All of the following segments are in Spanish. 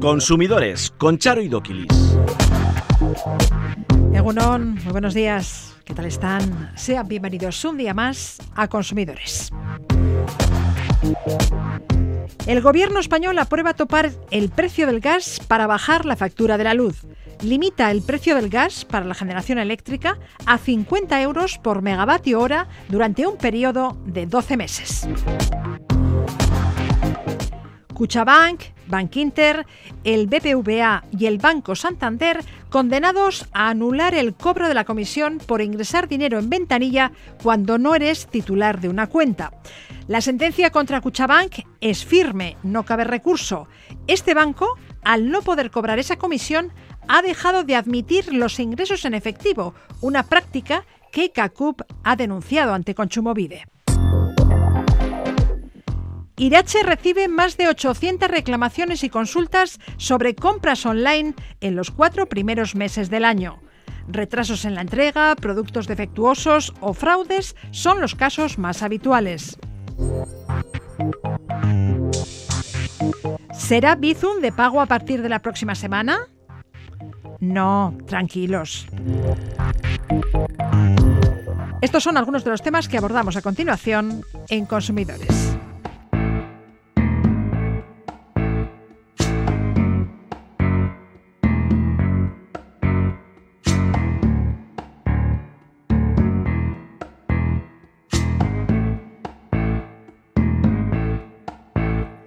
Consumidores con Charo y Doquilis. Egunon, buenos días. ¿Qué tal están? Sean bienvenidos un día más a Consumidores. El gobierno español aprueba topar el precio del gas para bajar la factura de la luz. Limita el precio del gas para la generación eléctrica a 50 euros por megavatio hora durante un periodo de 12 meses. Cuchabank, Bank Inter, el BBVA y el Banco Santander condenados a anular el cobro de la comisión por ingresar dinero en ventanilla cuando no eres titular de una cuenta. La sentencia contra Cuchabank es firme, no cabe recurso. Este banco, al no poder cobrar esa comisión, ha dejado de admitir los ingresos en efectivo, una práctica que CACUP ha denunciado ante Conchumovide. Irache recibe más de 800 reclamaciones y consultas sobre compras online en los cuatro primeros meses del año. Retrasos en la entrega, productos defectuosos o fraudes son los casos más habituales. ¿Será Bizum de pago a partir de la próxima semana? No, tranquilos. Estos son algunos de los temas que abordamos a continuación en Consumidores.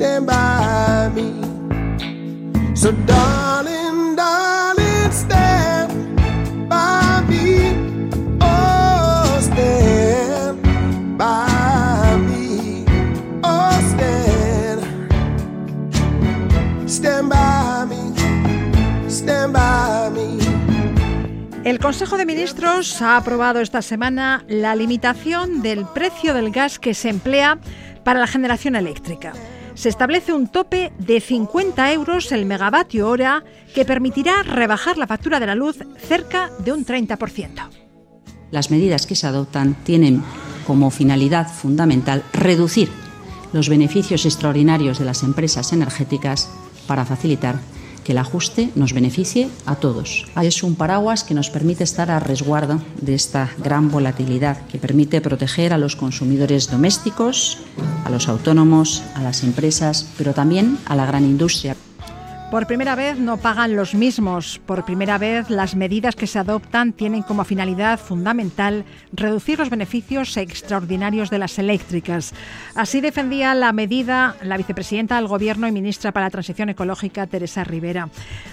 stand, stand by me. So, darling, darling, stand by me. Stand by me. Stand, stand by me. Stand by me. El Consejo de Ministros ha aprobado esta semana la limitación del precio del gas que se emplea para la generación eléctrica. Se establece un tope de 50 euros el megavatio hora que permitirá rebajar la factura de la luz cerca de un 30%. Las medidas que se adoptan tienen como finalidad fundamental reducir los beneficios extraordinarios de las empresas energéticas para facilitar que el ajuste nos beneficie a todos. Es un paraguas que nos permite estar a resguardo de esta gran volatilidad, que permite proteger a los consumidores domésticos, a los autónomos, a las empresas, pero también a la gran industria. Por primera vez no pagan los mismos. Por primera vez las medidas que se adoptan tienen como finalidad fundamental reducir los beneficios extraordinarios de las eléctricas. Así defendía la medida la vicepresidenta del Gobierno y ministra para la Transición Ecológica, Teresa Rivera.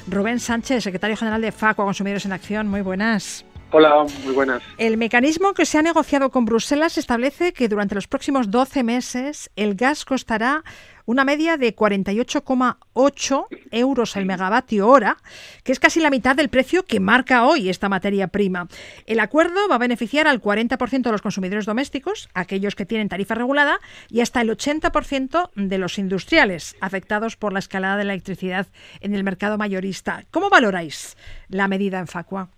Rubén Sánchez, secretario general de FACO Consumidores en Acción, muy buenas. Hola, muy buenas. El mecanismo que se ha negociado con Bruselas establece que durante los próximos 12 meses el gas costará una media de 48,8 euros el megavatio hora, que es casi la mitad del precio que marca hoy esta materia prima. El acuerdo va a beneficiar al 40% de los consumidores domésticos, aquellos que tienen tarifa regulada, y hasta el 80% de los industriales afectados por la escalada de la electricidad en el mercado mayorista. ¿Cómo valoráis la medida en Facua?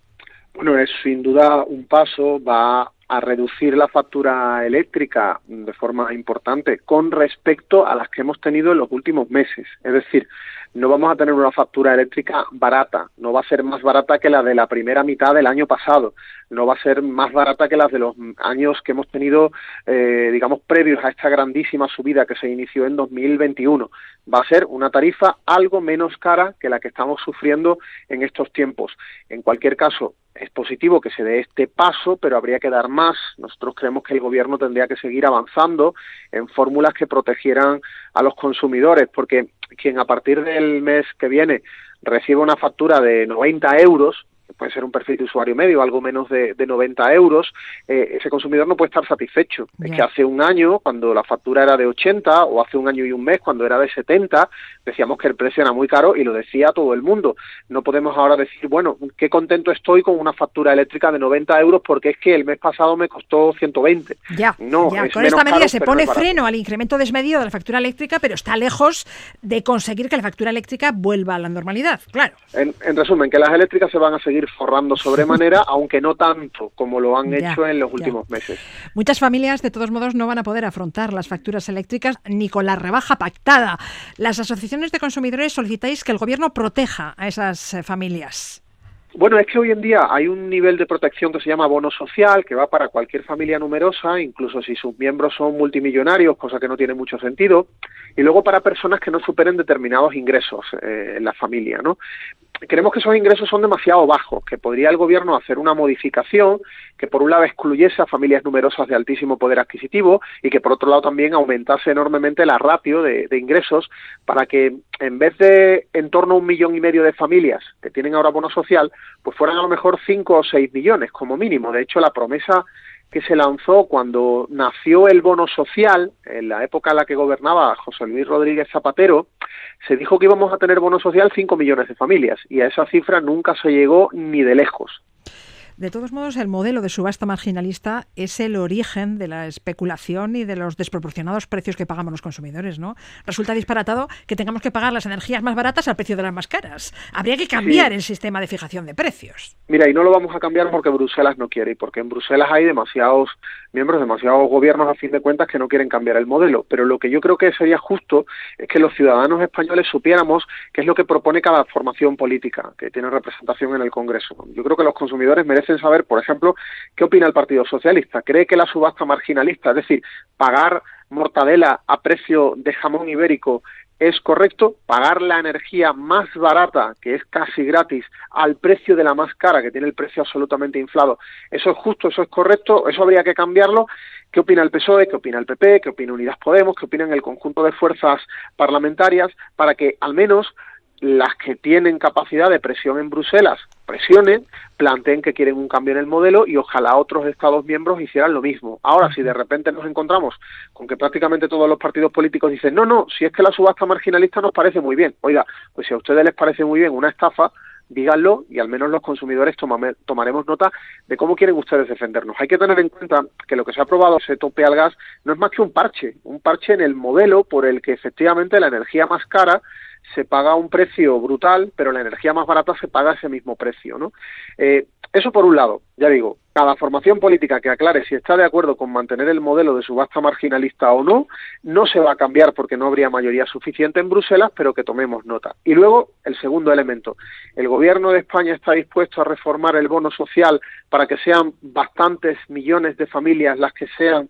Bueno, es sin duda un paso, va a reducir la factura eléctrica de forma importante con respecto a las que hemos tenido en los últimos meses. Es decir, no vamos a tener una factura eléctrica barata, no va a ser más barata que la de la primera mitad del año pasado, no va a ser más barata que las de los años que hemos tenido, eh, digamos, previos a esta grandísima subida que se inició en 2021. Va a ser una tarifa algo menos cara que la que estamos sufriendo en estos tiempos. En cualquier caso, es positivo que se dé este paso, pero habría que dar más. Nosotros creemos que el Gobierno tendría que seguir avanzando en fórmulas que protegieran a los consumidores, porque quien a partir del mes que viene recibe una factura de 90 euros, puede ser un perfil de usuario medio, algo menos de, 90 euros, eh, ese consumidor no puede estar satisfecho. Es que hace un año, cuando la factura era de 80, o hace un año y un mes, cuando era de 70, decíamos que el precio era muy caro y lo decía todo el mundo. No podemos ahora decir, bueno, qué contento estoy con una factura eléctrica de 90 euros porque es que el mes pasado me costó 120. Ya, no, con esta medida se pone freno al incremento desmedido de la factura eléctrica, pero está lejos de conseguir que la factura eléctrica vuelva a la normalidad, claro. En, resumen, que las eléctricas se van a seguir forrando sobremanera, aunque no tanto como lo han hecho en los últimos meses. Muchas familias, de todos modos, no van a poder afrontar las facturas eléctricas ni con la rebaja pactada. Las asociaciones de consumidores solicitáis que el gobierno proteja a esas eh, familias. Bueno, es que hoy en día hay un nivel de protección que se llama bono social, que va para cualquier familia numerosa, incluso si sus miembros son multimillonarios, cosa que no tiene mucho sentido, y luego para personas que no superen determinados ingresos eh, en la familia, ¿no? Creemos que esos ingresos son demasiado bajos, que podría el gobierno hacer una modificación que por un lado excluyese a familias numerosas de altísimo poder adquisitivo y que por otro lado también aumentase enormemente la ratio de, ingresos para que en vez de en torno a un millón y medio de familias que tienen ahora bono social, pues fueran a lo mejor cinco o seis millones como mínimo. De hecho, la promesa que se lanzó cuando nació el bono social, en la época en la que gobernaba José Luis Rodríguez Zapatero, se dijo que íbamos a tener bono social 5 millones de familias y a esa cifra nunca se llegó ni de lejos. De todos modos, el modelo de subasta marginalista es el origen de la especulación y de los desproporcionados precios que pagamos los consumidores, ¿no? Resulta disparatado que tengamos que pagar las energías más baratas al precio de las más caras. Habría que cambiar el sistema de fijación de precios. Mira, y no lo vamos a cambiar porque Bruselas no quiere y porque en Bruselas hay demasiados miembros, demasiados gobiernos a fin de cuentas que no quieren cambiar el modelo. Pero lo que yo creo que sería justo es que los ciudadanos españoles supiéramos qué es lo que propone cada formación política que tiene representación en el Congreso. Yo creo que los consumidores merecen saber, por ejemplo, qué opina el Partido Socialista. ¿Cree que la subasta marginalista, es decir, pagar mortadela a precio de jamón ibérico es correcto pagar la energía más barata, que es casi gratis, al precio de la más cara, que tiene el precio absolutamente inflado. Eso es justo, eso es correcto, eso habría que cambiarlo. ¿Qué opina el PSOE? ¿Qué opina el PP? ¿Qué opina Unidas Podemos? ¿Qué opinan el conjunto de fuerzas parlamentarias? Para que al menos las que tienen capacidad de presión en Bruselas presionen, planteen que quieren un cambio en el modelo y ojalá otros Estados miembros hicieran lo mismo. Ahora, si de repente nos encontramos con que prácticamente todos los partidos políticos dicen, no, no, si es que la subasta marginalista nos parece muy bien, oiga, pues si a ustedes les parece muy bien una estafa, díganlo y al menos los consumidores tomaremos nota de cómo quieren ustedes defendernos. Hay que tener en cuenta que lo que se ha aprobado, ese tope al gas, no es más que un parche, un parche en el modelo por el que efectivamente la energía más cara se paga un precio brutal, pero la energía más barata se paga ese mismo precio, ¿no? Eh, eso por un lado, ya digo, cada formación política que aclare si está de acuerdo con mantener el modelo de subasta marginalista o no, no se va a cambiar porque no habría mayoría suficiente en Bruselas, pero que tomemos nota. Y luego, el segundo elemento, el gobierno de España está dispuesto a reformar el bono social para que sean bastantes millones de familias las que sean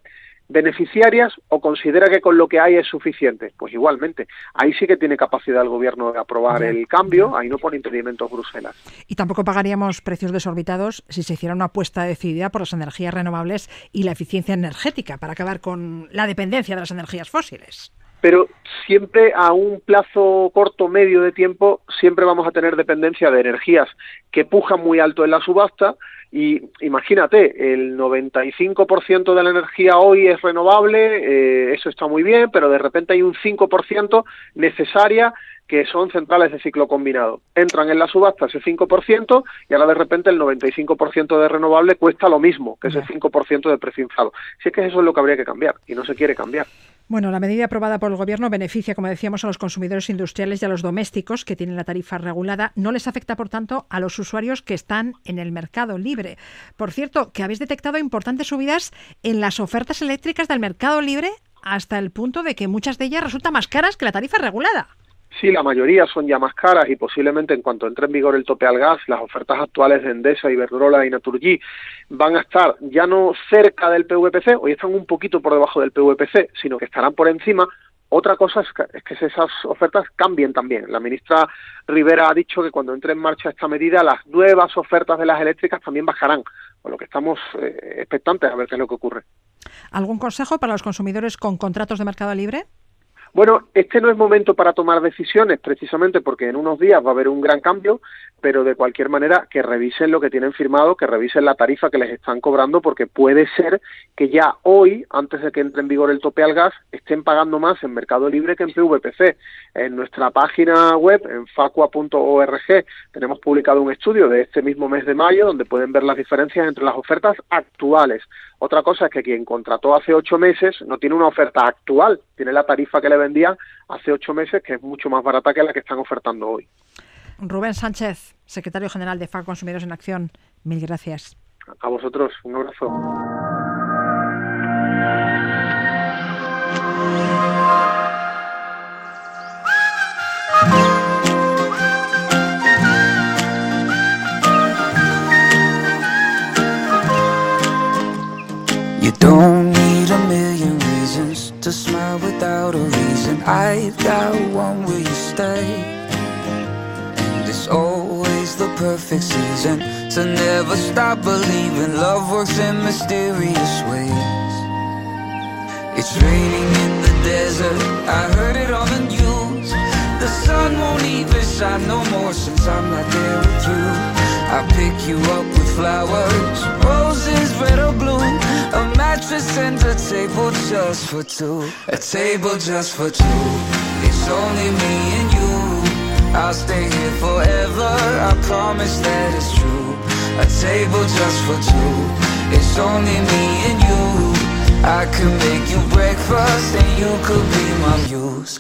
beneficiarias o considera que con lo que hay es suficiente? Pues igualmente, ahí sí que tiene capacidad el gobierno de aprobar el cambio, ahí no pone impedimentos Bruselas. Y tampoco pagaríamos precios desorbitados si se hiciera una apuesta decidida por las energías renovables y la eficiencia energética para acabar con la dependencia de las energías fósiles pero siempre a un plazo corto medio de tiempo siempre vamos a tener dependencia de energías que pujan muy alto en la subasta y imagínate, el 95% de la energía hoy es renovable, eh, eso está muy bien, pero de repente hay un 5% necesaria que son centrales de ciclo combinado. Entran en la subasta ese 5% y ahora de repente el 95% de renovable cuesta lo mismo que ese 5% de precio inflado. Si es que eso es lo que habría que cambiar y no se quiere cambiar. Bueno, la medida aprobada por el Gobierno beneficia, como decíamos, a los consumidores industriales y a los domésticos que tienen la tarifa regulada. No les afecta, por tanto, a los usuarios que están en el mercado libre. Por cierto, que habéis detectado importantes subidas en las ofertas eléctricas del mercado libre hasta el punto de que muchas de ellas resultan más caras que la tarifa regulada. Sí, la mayoría son ya más caras y posiblemente en cuanto entre en vigor el tope al gas, las ofertas actuales de Endesa, Iberdrola y Naturgy van a estar ya no cerca del PVPC, hoy están un poquito por debajo del PVPC, sino que estarán por encima. Otra cosa es que, esas ofertas cambien también. La ministra Rivera ha dicho que cuando entre en marcha esta medida, las nuevas ofertas de las eléctricas también bajarán, por lo que estamos eh, expectantes a ver qué es lo que ocurre. ¿Algún consejo para los consumidores con contratos de mercado libre? Bueno, este no es momento para tomar decisiones, precisamente porque en unos días va a haber un gran cambio, pero de cualquier manera que revisen lo que tienen firmado, que revisen la tarifa que les están cobrando, porque puede ser que ya hoy, antes de que entre en vigor el tope al gas, estén pagando más en Mercado Libre que en PVPC. En nuestra página web, en facua.org, tenemos publicado un estudio de este mismo mes de mayo, donde pueden ver las diferencias entre las ofertas actuales. Otra cosa es que quien contrató hace ocho meses no tiene una oferta actual, tiene la tarifa que le vendían hace ocho meses, que es mucho más barata que la que están ofertando hoy. Rubén Sánchez, secretario general de FAC Consumidores en Acción, mil gracias. A vosotros, un abrazo. You don't need a million reasons to smile without a reason. I've got one where you stay. And it's always the perfect season to never stop believing love works in mysterious ways. It's raining in the desert, I heard it on the news. The sun won't even shine no more since I'm not there with you. I pick you up with flowers, roses red or blue, a mattress and a table just for two, a table just for two. It's only me and you. I'll stay here forever. I promise that it's true. A table just for two. It's only me and you. I could make you breakfast and you could be my muse.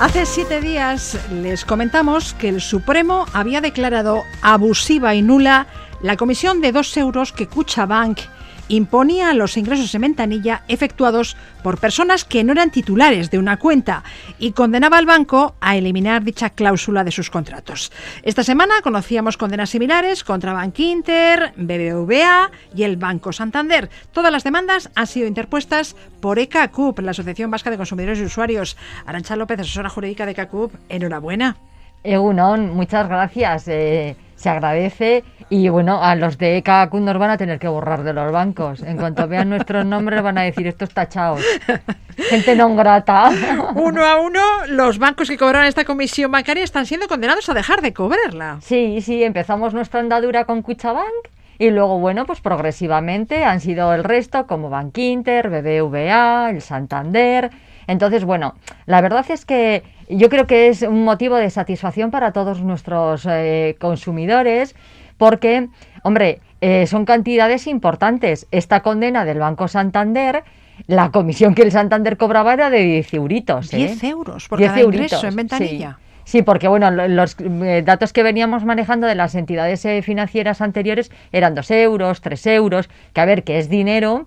Hace siete días les comentamos que el Supremo había declarado abusiva y nula la comisión de dos euros que Cuchabank imponía los ingresos en ventanilla efectuados por personas que no eran titulares de una cuenta y condenaba al banco a eliminar dicha cláusula de sus contratos. Esta semana conocíamos condenas similares contra Bank Inter, BBVA y el Banco Santander. Todas las demandas han sido interpuestas por ECACUP, la Asociación Vasca de Consumidores y Usuarios. Arancha López, asesora jurídica de ECACUP, enhorabuena. Egunon, muchas gracias. Eh, se agradece y bueno, a los de ECACUP nos van a tener que borrar de los bancos. En cuanto vean nuestros nombres van a decir estos tachados. Gente non grata. Uno a uno, los bancos que cobraron esta comisión bancaria están siendo condenados a dejar de cobrarla. Sí, sí, empezamos nuestra andadura con Cuchabank y luego, bueno, pues progresivamente han sido el resto como Bank Inter, BBVA, el Santander. Entonces, bueno, la verdad es que yo creo que es un motivo de satisfacción para todos nuestros eh, consumidores porque, hombre, eh, son cantidades importantes. Esta condena del Banco Santander, la comisión que el Santander cobraba era de 10 euritos. ¿eh? 10 euros por 10 cada ingreso en ventanilla. Sí. Sí, porque bueno, lo- los eh, datos que veníamos manejando de las entidades financieras anteriores eran 2 euros, 3 euros, que a ver, que es dinero,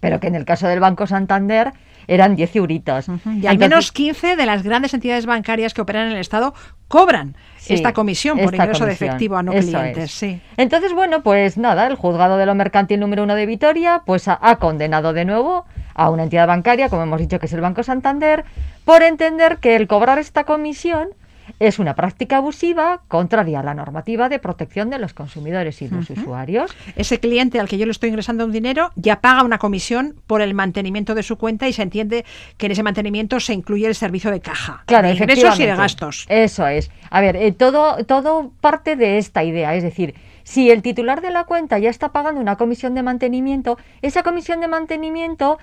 pero que en el caso del Banco Santander eran 10 euritos. Y al menos 15 de las grandes entidades bancarias que operan en el Estado cobran Sí, esta comisión por esta ingreso de efectivo a no clientes. es. Sí. Entonces, bueno, pues nada, el juzgado de lo mercantil número uno de Vitoria, pues ha, ha condenado de nuevo a una entidad bancaria, como hemos dicho que es el Banco Santander, por entender que el cobrar esta comisión es una práctica abusiva contraria a la normativa de protección de los consumidores y los usuarios. Ese cliente al que yo le estoy ingresando un dinero ya paga una comisión por el mantenimiento de su cuenta y se entiende que en ese mantenimiento se incluye el servicio de caja. Claro, de ingresos y de gastos. Eso es. A ver, eh, todo, todo parte de esta idea. Es decir, si el titular de la cuenta ya está pagando una comisión de mantenimiento, esa comisión de mantenimiento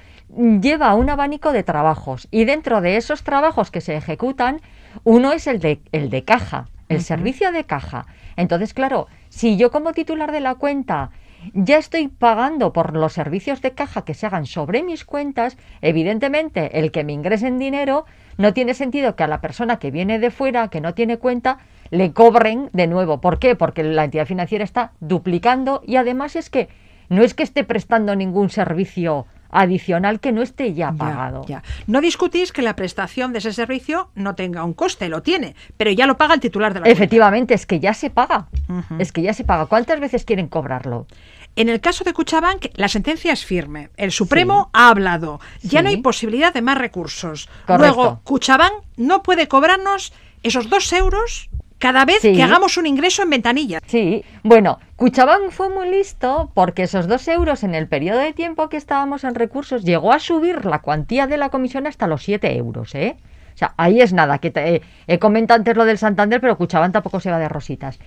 lleva un abanico de trabajos. Y dentro de esos trabajos que se ejecutan, uno es el de, el de caja, el servicio de caja. Entonces, claro, si yo como titular de la cuenta ya estoy pagando por los servicios de caja que se hagan sobre mis cuentas, evidentemente el que me ingresen dinero no tiene sentido que a la persona que viene de fuera, que no tiene cuenta, le cobren de nuevo. ¿Por qué? Porque la entidad financiera está duplicando y además es que no es que esté prestando ningún servicio adicional que no esté ya pagado. ya. No discutís que la prestación de ese servicio no tenga un coste, lo tiene, pero ya lo paga el titular de la cuenta. Efectivamente, es que ya se paga. Es que ya se paga. ¿Cuántas veces quieren cobrarlo? En el caso de Cuchabank, la sentencia es firme. El Supremo ha hablado. Ya Sí. no hay posibilidad de más recursos. Correcto. Luego, Cuchabank no puede cobrarnos esos dos euros cada vez Sí. que hagamos un ingreso en ventanilla. Sí, bueno, Cuchabán fue muy listo porque esos dos euros en el periodo de tiempo que estábamos en recursos llegó a subir la cuantía de la comisión hasta los 7 euros, ¿eh? O sea, ahí es nada, que te- eh, he comentado antes lo del Santander, pero Cuchabán tampoco se va de rositas.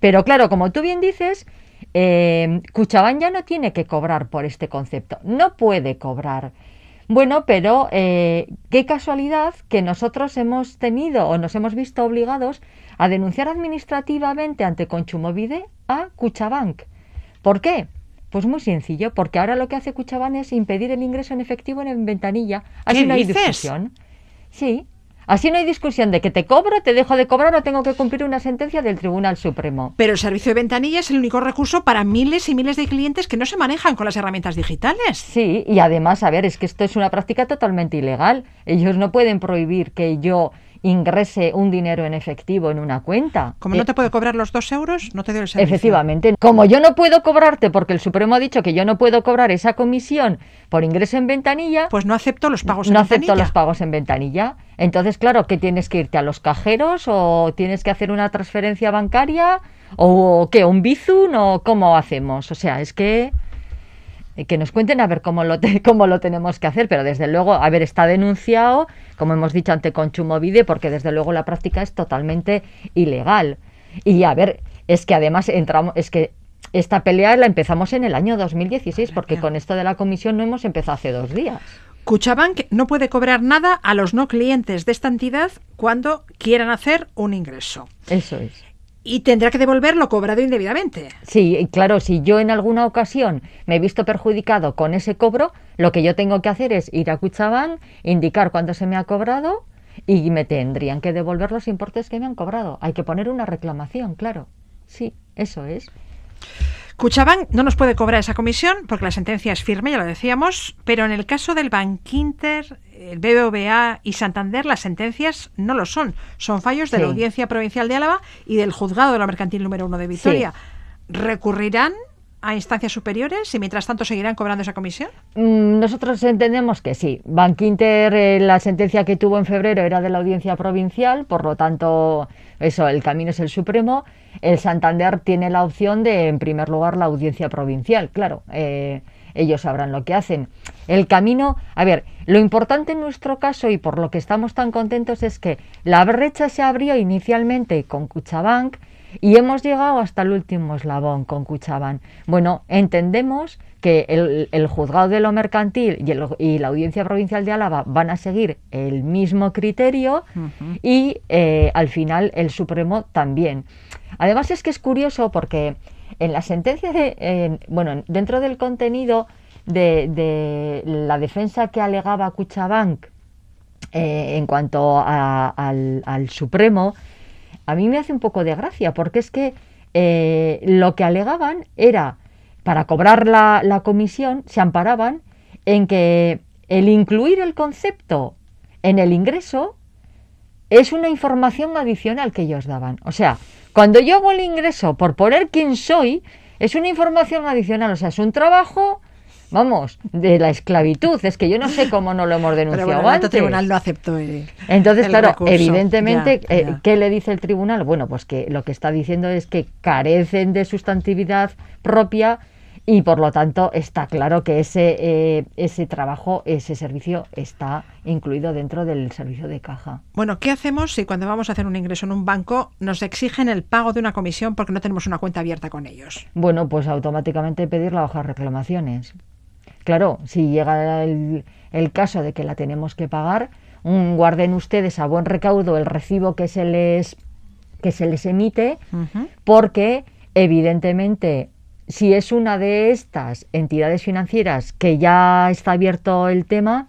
Pero claro, como tú bien dices, eh, Cuchabán ya no tiene que cobrar por este concepto, no puede cobrar. Bueno, pero eh, qué casualidad que nosotros hemos tenido o nos hemos visto obligados a denunciar administrativamente ante Conchumovide a Cuchabank. ¿Por qué? Pues muy sencillo, porque ahora lo que hace Cuchabank es impedir el ingreso en efectivo en ventanilla. Así ¿Qué no hay dices? discusión. Sí. Así no hay discusión de que te cobro, te dejo de cobrar o tengo que cumplir una sentencia del Tribunal Supremo. Pero el servicio de ventanilla es el único recurso para miles y miles de clientes que no se manejan con las herramientas digitales. Sí, y además, a ver, es que esto es una práctica totalmente ilegal. Ellos no pueden prohibir que yo ingrese un dinero en efectivo en una cuenta. Como Eh, no te puede cobrar los dos euros, no te doy el servicio. Efectivamente. Como yo no puedo cobrarte, porque el Supremo ha dicho que yo no puedo cobrar esa comisión por ingreso en ventanilla, Pues no acepto los pagos en no acepto ventanilla. los pagos en ventanilla. Entonces, claro, que tienes que irte a los cajeros o tienes que hacer una transferencia bancaria o qué, un Bizum o cómo hacemos. O sea, es que eh, que nos cuenten a ver cómo lo, te- cómo lo tenemos que hacer, pero desde luego, a ver, está denunciado, como hemos dicho ante Conchumovide, porque desde luego la práctica es totalmente ilegal. Y a ver, es que además entramos, es que esta pelea la empezamos en el año 2016, porque con esto de la comisión no hemos empezado hace dos días. Cuchabank no puede cobrar nada a los no clientes de esta entidad cuando quieran hacer un ingreso. Eso es. Y tendrá que devolver lo cobrado indebidamente. Sí, claro, si yo en alguna ocasión me he visto perjudicado con ese cobro, lo que yo tengo que hacer es ir a Cuchabán, indicar cuánto se me ha cobrado y me tendrían que devolver los importes que me han cobrado. Hay que poner una reclamación, claro. Sí, eso es. Cuchabank no nos puede cobrar esa comisión porque la sentencia es firme, ya lo decíamos, pero en el caso del Bankinter, el BBVA y Santander, las sentencias no lo son. Son fallos de la. Audiencia Provincial de Álava y del Juzgado de la Mercantil número uno de Vitoria. ¿Recurrirán a instancias superiores y mientras tanto seguirán cobrando esa comisión? Mm, Nosotros entendemos que sí. Bankinter, eh, la sentencia que tuvo en febrero era de la audiencia provincial, por lo tanto, eso, el camino es el Supremo. El Santander tiene la opción de, en primer lugar, la audiencia provincial, claro. eh, ellos sabrán lo que hacen. El camino, a ver, lo importante en nuestro caso y por lo que estamos tan contentos es que la brecha se abrió inicialmente con Cuchabank y hemos llegado hasta el último eslabón con Cuchaban. Bueno, entendemos que el, el juzgado de lo mercantil y, el- y la audiencia provincial de Álava van a seguir el mismo criterio y eh, al final el Supremo también. Además es que es curioso porque en la sentencia de, en- bueno, dentro del contenido de, de la defensa que alegaba Cuchabank eh, en cuanto a- al, al Supremo, a mí me hace un poco de gracia, porque es que eh, lo que alegaban era, para cobrar la, la comisión, se amparaban en que el incluir el concepto en el ingreso es una información adicional que ellos daban. O sea, cuando yo hago el ingreso por poner quién soy, es una información adicional. O sea, es un trabajo, vamos, de la esclavitud. Es que yo no sé cómo no lo hemos Pero denunciado bueno, el antes. tribunal no aceptó el, Entonces, el claro, recurso. evidentemente, Ya, eh, ya. ¿qué le dice el tribunal? Bueno, pues que lo que está diciendo es que carecen de sustantividad propia y por lo tanto está claro que ese, eh, ese trabajo, ese servicio está incluido dentro del servicio de caja. Bueno, ¿qué hacemos si cuando vamos a hacer un ingreso en un banco nos exigen el pago de una comisión porque no tenemos una cuenta abierta con ellos? Bueno, pues automáticamente pedir la hoja de reclamaciones. Claro, si llega el, el caso de que la tenemos que pagar, guarden ustedes a buen recaudo el recibo que se les, que se les emite, porque evidentemente si es una de estas entidades financieras que ya está abierto el tema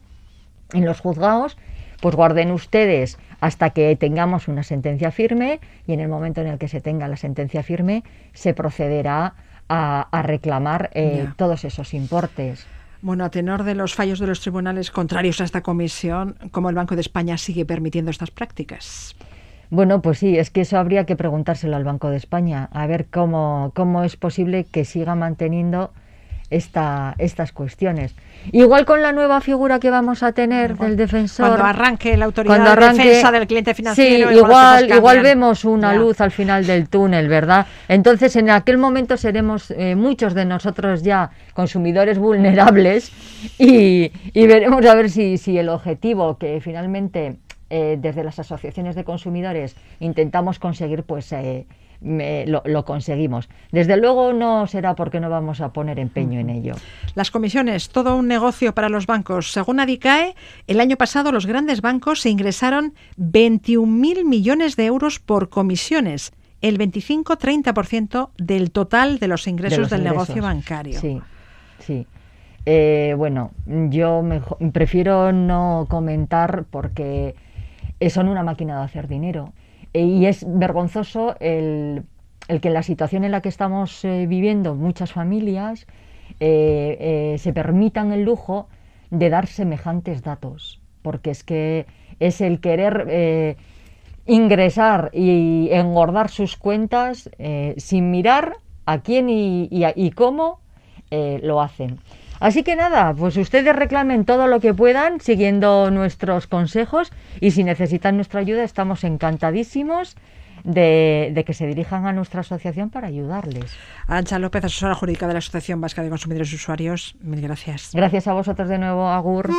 en los juzgados, pues guarden ustedes hasta que tengamos una sentencia firme y en el momento en el que se tenga la sentencia firme se procederá a, a reclamar eh, todos esos importes. Bueno, a tenor de los fallos de los tribunales contrarios a esta comisión, ¿cómo el Banco de España sigue permitiendo estas prácticas? Bueno, pues sí, es que eso habría que preguntárselo al Banco de España, a ver cómo, cómo es posible que siga manteniendo esta, estas cuestiones. Igual con la nueva figura que vamos a tener del defensor. Cuando arranque la autoridad de defensa del cliente financiero. Sí, igual, igual vemos una luz al final del túnel, ¿verdad? Entonces, en aquel momento seremos eh, muchos de nosotros ya consumidores vulnerables y, veremos a ver si, si el objetivo que finalmente eh, desde las asociaciones de consumidores intentamos conseguir, pues eh, lo, conseguimos. Desde luego no será porque no vamos a poner empeño en ello. Las comisiones, todo un negocio para los bancos. Según Adicae, el año pasado los grandes bancos se ingresaron 21.000 millones de euros por comisiones, el 25-30% del total de los ingresos del negocio bancario. Sí, sí. Eh, bueno, yo prefiero no comentar porque son una máquina de hacer dinero. Eh, y es vergonzoso el, que en la situación en la que estamos eh, viviendo muchas familias eh, se permitan el lujo de dar semejantes datos, porque es que es el querer ingresar y engordar sus cuentas sin mirar a quién y cómo lo hacen. Así que nada, pues ustedes reclamen todo lo que puedan siguiendo nuestros consejos y si necesitan nuestra ayuda estamos encantadísimos de, que se dirijan a nuestra asociación para ayudarles. Ancha López, asesora jurídica de la Asociación Vasca de Consumidores y Usuarios, mil gracias. Gracias a vosotros de nuevo, Agur.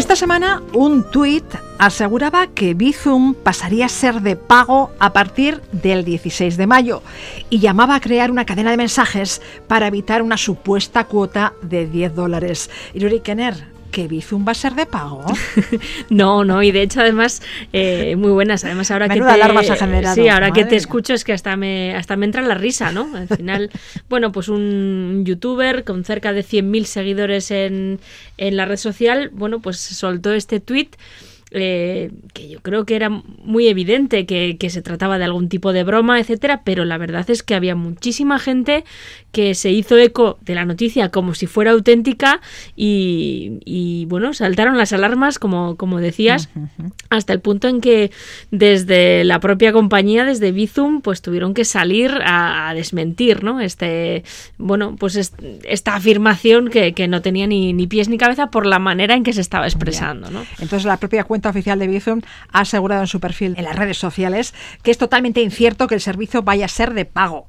Esta semana un tuit aseguraba que Bizum pasaría a ser de pago a partir del 16 de mayo y llamaba a crear una cadena de mensajes para evitar una supuesta cuota de 10 dólares. Yuri Kenner, ¿Que Bizum va a ser de pago? no, no, y de hecho además muy buenas. Además ahora que te, sí, ahora que te escucho es que hasta me hasta me entra la risa, ¿no? Al final, bueno, pues un youtuber con cerca de 100.000 seguidores en, en la red social, bueno, pues soltó este tweet eh, que yo creo que era muy evidente que, se trataba de algún tipo de broma, etcétera, pero la verdad es que había muchísima gente que se hizo eco de la noticia como si fuera auténtica y, bueno, saltaron las alarmas, como, como decías, hasta el punto en que desde la propia compañía, desde Bizum, pues tuvieron que salir a, desmentir, ¿no? Este, bueno, pues esta afirmación que, no tenía ni, ni, pies ni cabeza por la manera en que se estaba expresando, ¿no? Entonces la propia cuenta oficial de Bizum ha asegurado en su perfil en las redes sociales que es totalmente incierto que el servicio vaya a ser de pago.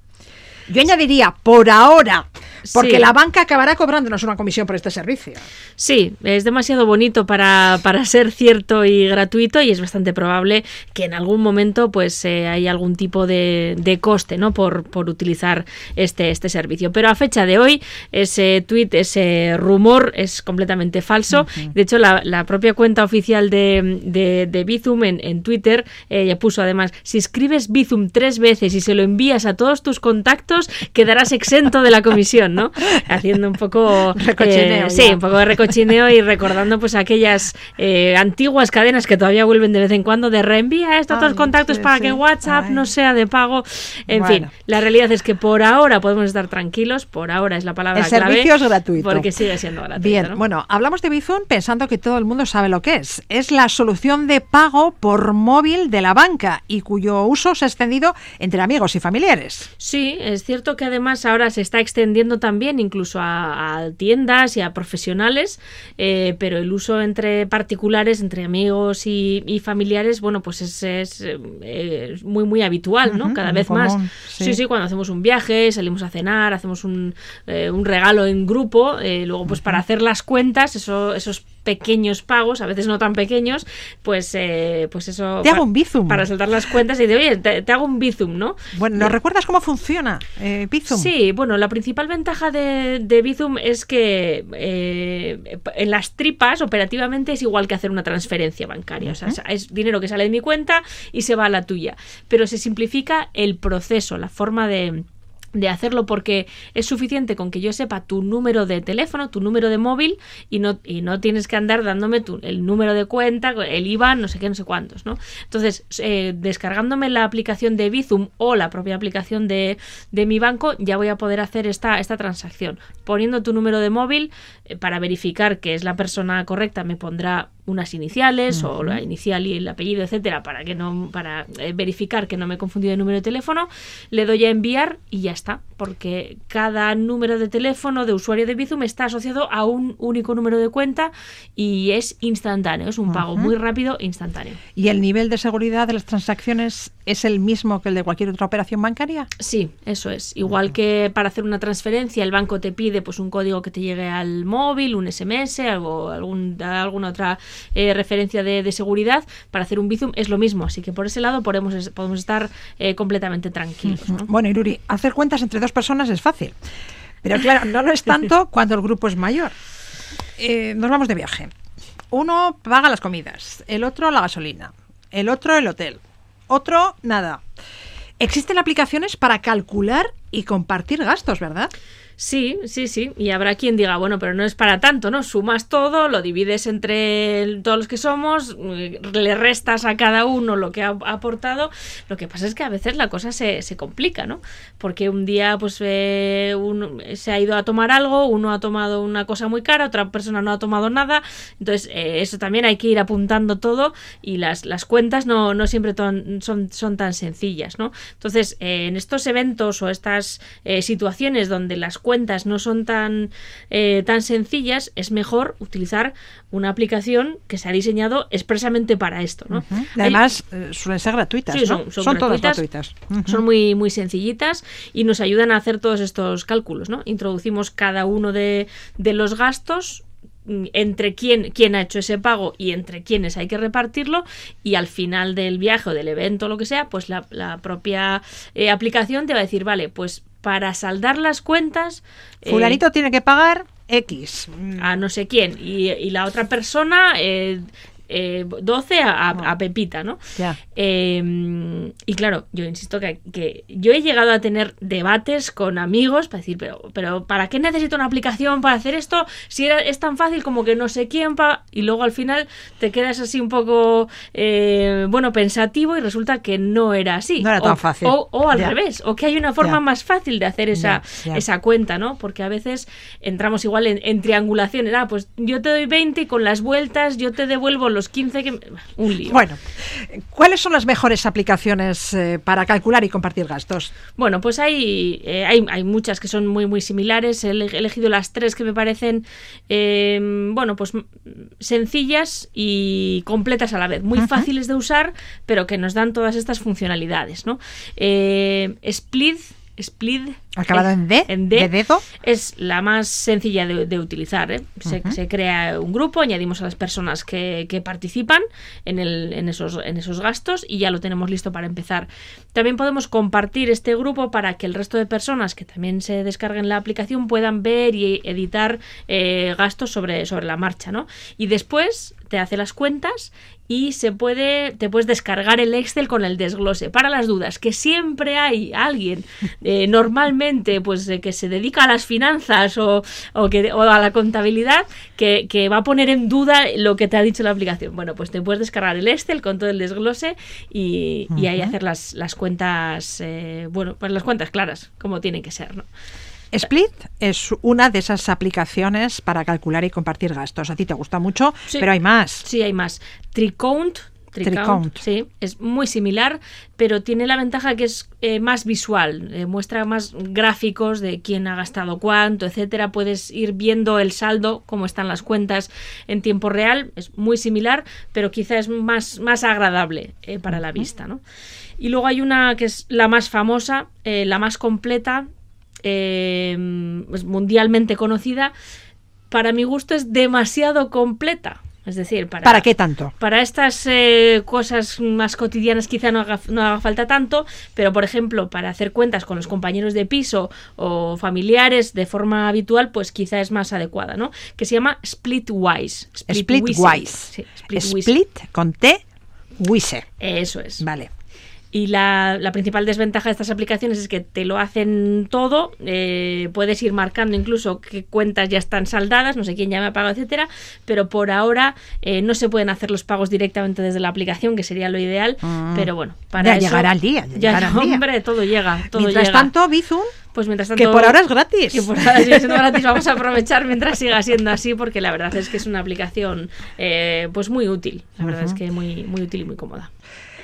Yo añadiría, por ahora, porque la banca acabará cobrándonos una comisión por este servicio. Sí, es demasiado bonito para, para ser cierto y gratuito y es bastante probable que en algún momento pues eh, haya algún tipo de, de coste ¿no? por, por utilizar este, este servicio. Pero a fecha de hoy, ese tweet, ese rumor es completamente falso. De hecho, la, la, propia cuenta oficial de, de, de Bizum en, en Twitter eh, ya puso además, si escribes Bizum tres veces y se lo envías a todos tus contactos, quedarás exento de la comisión. ¿no? Haciendo un poco recochineo, eh, sí, un poco de recochineo y recordando pues aquellas eh, antiguas cadenas que todavía vuelven de vez en cuando de reenvía estos otros contactos para que WhatsApp no sea de pago. En fin, la realidad es que por ahora podemos estar tranquilos, por ahora es la palabra El servicio es gratuito. Porque sigue siendo gratuito. Bien, bueno, hablamos de Bizum pensando que todo el mundo sabe lo que es. Es la solución de pago por móvil de la banca y cuyo uso se ha extendido entre amigos y familiares. Sí, es cierto que además ahora se está extendiendo también incluso a, tiendas y a profesionales, eh, pero el uso entre particulares, entre amigos y, familiares, bueno, pues es, es, eh, muy, muy habitual, ¿no? Cada vez más. Sí. sí. cuando hacemos un viaje, salimos a cenar, hacemos un, un regalo en grupo, luego pues para hacer las cuentas, eso, esos pequeños pagos, a veces no tan pequeños, pues, eh, pues eso... Te hago un Bizum. Para saltar las cuentas y de, oye, te, hago un Bizum, ¿no? Bueno, ¿nos recuerdas cómo funciona eh, Bizum? Sí, bueno, la principal ventaja de, de Bizum es que eh, en las tripas, operativamente, es igual que hacer una transferencia bancaria. O sea, es dinero que sale de mi cuenta y se va a la tuya. Pero se simplifica el proceso, la forma de de hacerlo porque es suficiente con que yo sepa tu número de teléfono, tu número de móvil y no, y no tienes que andar dándome tu, el número de cuenta, el IBAN, no sé qué, no sé cuántos, ¿no? Entonces, eh, descargándome la aplicación de Bizum o la propia aplicación de, de, mi banco, ya voy a poder hacer esta, esta transacción. Poniendo tu número de móvil, eh, para verificar que es la persona correcta, me pondrá unas iniciales o la inicial y el apellido, etcétera, para que no para eh, verificar que no me he confundido de número de teléfono, le doy a enviar y ya está, porque cada número de teléfono de usuario de Bizum está asociado a un único número de cuenta y es instantáneo, es un pago muy rápido instantáneo. ¿Y el nivel de seguridad de las transacciones es el mismo que el de cualquier otra operación bancaria? Sí, eso es. Igual que para hacer una transferencia el banco te pide pues un código que te llegue al móvil, un SMS, algo algún, alguna otra eh, referencia de, seguridad, para hacer un Bizum es lo mismo. Así que por ese lado podemos, podemos estar eh, completamente tranquilos. Bueno, Iruri, hacer cuentas entre dos personas es fácil. Pero claro, no lo es tanto cuando el grupo es mayor. Eh, nos vamos de viaje. Uno paga las comidas, el otro la gasolina, el otro el hotel, otro nada. Existen aplicaciones para calcular y compartir gastos, ¿verdad? Sí, sí, sí. Y habrá quien diga, bueno, pero no es para tanto, ¿no? Sumas todo, lo divides entre todos los que somos, le restas a cada uno lo que ha aportado. Lo que pasa es que a veces la cosa se, se complica, ¿no? Porque un día, pues, eh, uno se ha ido a tomar algo, uno ha tomado una cosa muy cara, otra persona no ha tomado nada. Entonces, eh, eso también hay que ir apuntando todo y las, las cuentas no, no siempre son, son tan sencillas, ¿no? Entonces, eh, en estos eventos o estas situaciones donde las cuentas cuentas no son tan, eh, tan sencillas, es mejor utilizar una aplicación que se ha diseñado expresamente para esto. ¿no? Además, eh, suelen ser gratuitas. son, todas gratuitas. Son muy, muy sencillitas y nos ayudan a hacer todos estos cálculos. ¿no? Introducimos cada uno de, de los gastos mm, entre quién, quién ha hecho ese pago y entre quiénes hay que repartirlo y al final del viaje o del evento o lo que sea, pues la, propia eh, aplicación te va a decir, vale, pues para saldar las cuentas. Fulanito eh, tiene que pagar X. A no sé quién. Y, y la otra persona eh, eh, 12 a, Pepita, ¿no? Em, y claro, yo insisto que, yo he llegado a tener debates con amigos para decir, pero, pero ¿para qué necesito una aplicación para hacer esto? Si era, es tan fácil como que no sé quién, pa... y luego al final te quedas así un poco, eh, bueno, pensativo y resulta que no era así. No era tan fácil. O, al revés, o que hay una forma más fácil de hacer esa, esa cuenta, ¿no? Porque a veces entramos igual en, en triangulaciones. Ah, pues yo te doy 20 y con las vueltas yo te devuelvo los 15 que... Un lío. Bueno, ¿cuáles son las mejores aplicaciones eh, para calcular y compartir gastos? Bueno, pues hay, eh, hay, hay, muchas que son muy, muy similares. He elegido las tres que me parecen, em, bueno, pues sencillas y completas a la vez. Muy fáciles de usar, pero que nos dan todas estas funcionalidades, ¿no? Eh, Split Split. Acabado en D, en D, dedo. Es la más sencilla de, utilizar. ¿eh? Se, crea un grupo, añadimos a las personas que, participan en, el, en, esos, en esos gastos y ya lo tenemos listo para empezar. También podemos compartir este grupo para que el resto de personas que también se descarguen la aplicación puedan ver y editar eh, gastos sobre, sobre la marcha. ¿no? Y después te hace las cuentas y se puede, te puedes descargar el Excel con el desglose. Para las dudas, que siempre hay alguien, eh, normalmente, pues eh, que se dedica a las finanzas o, o, que, o a la contabilidad, que, que, va a poner en duda lo que te ha dicho la aplicación. Bueno, pues te puedes descargar el Excel con todo el desglose y, y ahí hacer las, las cuentas, eh, bueno, pues las cuentas claras, como tienen que ser, ¿no? Split es una de esas aplicaciones para calcular y compartir gastos. A ti te gusta mucho, pero hay más. Sí, hay más. Tricount Tricount, sí, es muy similar, pero tiene la ventaja que es eh, más visual, eh, muestra más gráficos de quién ha gastado cuánto, etcétera. Puedes ir viendo el saldo, cómo están las cuentas en tiempo real. Es muy similar, pero quizá es más, más agradable eh, para la vista, ¿no? Y luego hay una que es la más famosa, la más completa, es mundialmente conocida. Para mi gusto es demasiado completa es decir, para, ¿Para qué tanto? Para estas eh, cosas más cotidianas quizá no haga, no haga falta tanto, pero por ejemplo, para hacer cuentas con los compañeros de piso o familiares de forma habitual, pues quizá es más adecuada, ¿no? Que se llama Splitwise. Splitwise. Split, con T, Wise. Eso es. Vale. Y la, principal desventaja de estas aplicaciones es que te lo hacen todo. Eh, puedes ir marcando incluso qué cuentas ya están saldadas, no sé quién ya me ha pagado, etcétera. Pero por ahora eh, no se pueden hacer los pagos directamente desde la aplicación, que sería lo ideal. Ah. Pero bueno, para ya llegará el día. Ya, hombre, todo llega. Todo mientras tanto, Bizum. Pues mientras tanto, que por ahora es gratis. Que por ahora sigue siendo gratis. Vamos a aprovechar mientras siga siendo así, porque la verdad es que es una aplicación eh, pues muy útil. La verdad es que muy, muy útil y muy cómoda.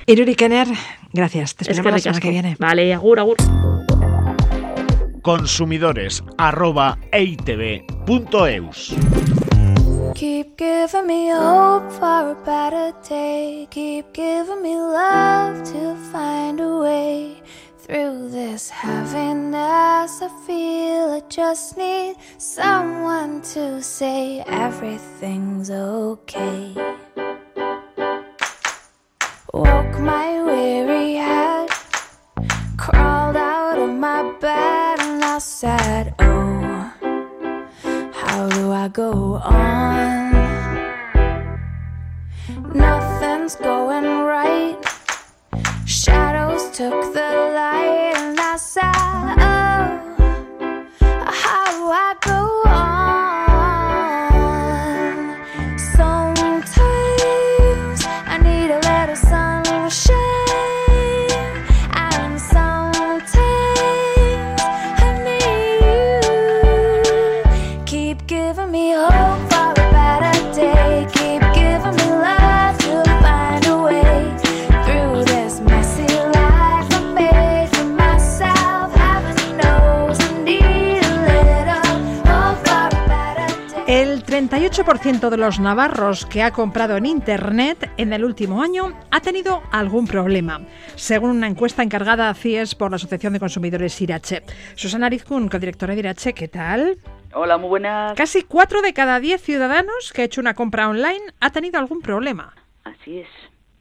Iruri Kenner, gracias. Te esperamos la semana que viene. Vale, agur, agur. Consumidores arroba eitv.eus. Keep giving me hope for a better day. Keep giving me love to find a way through this heaviness. I feel I just need someone to say everything's okay. Woke my weary head, crawled out of my bed, and I said, Oh, how do I go on? Nothing's going right. Shadows took the light, and I said, Oh, 48% de los navarros que ha comprado en Internet en el último año ha tenido algún problema, según una encuesta encargada a CIES por la Asociación de Consumidores Irache. Susana Arizcun, codirectora de Irache, ¿qué tal? Hola, muy buenas. Casi 4 de cada 10 ciudadanos que ha hecho una compra online ha tenido algún problema. Así es.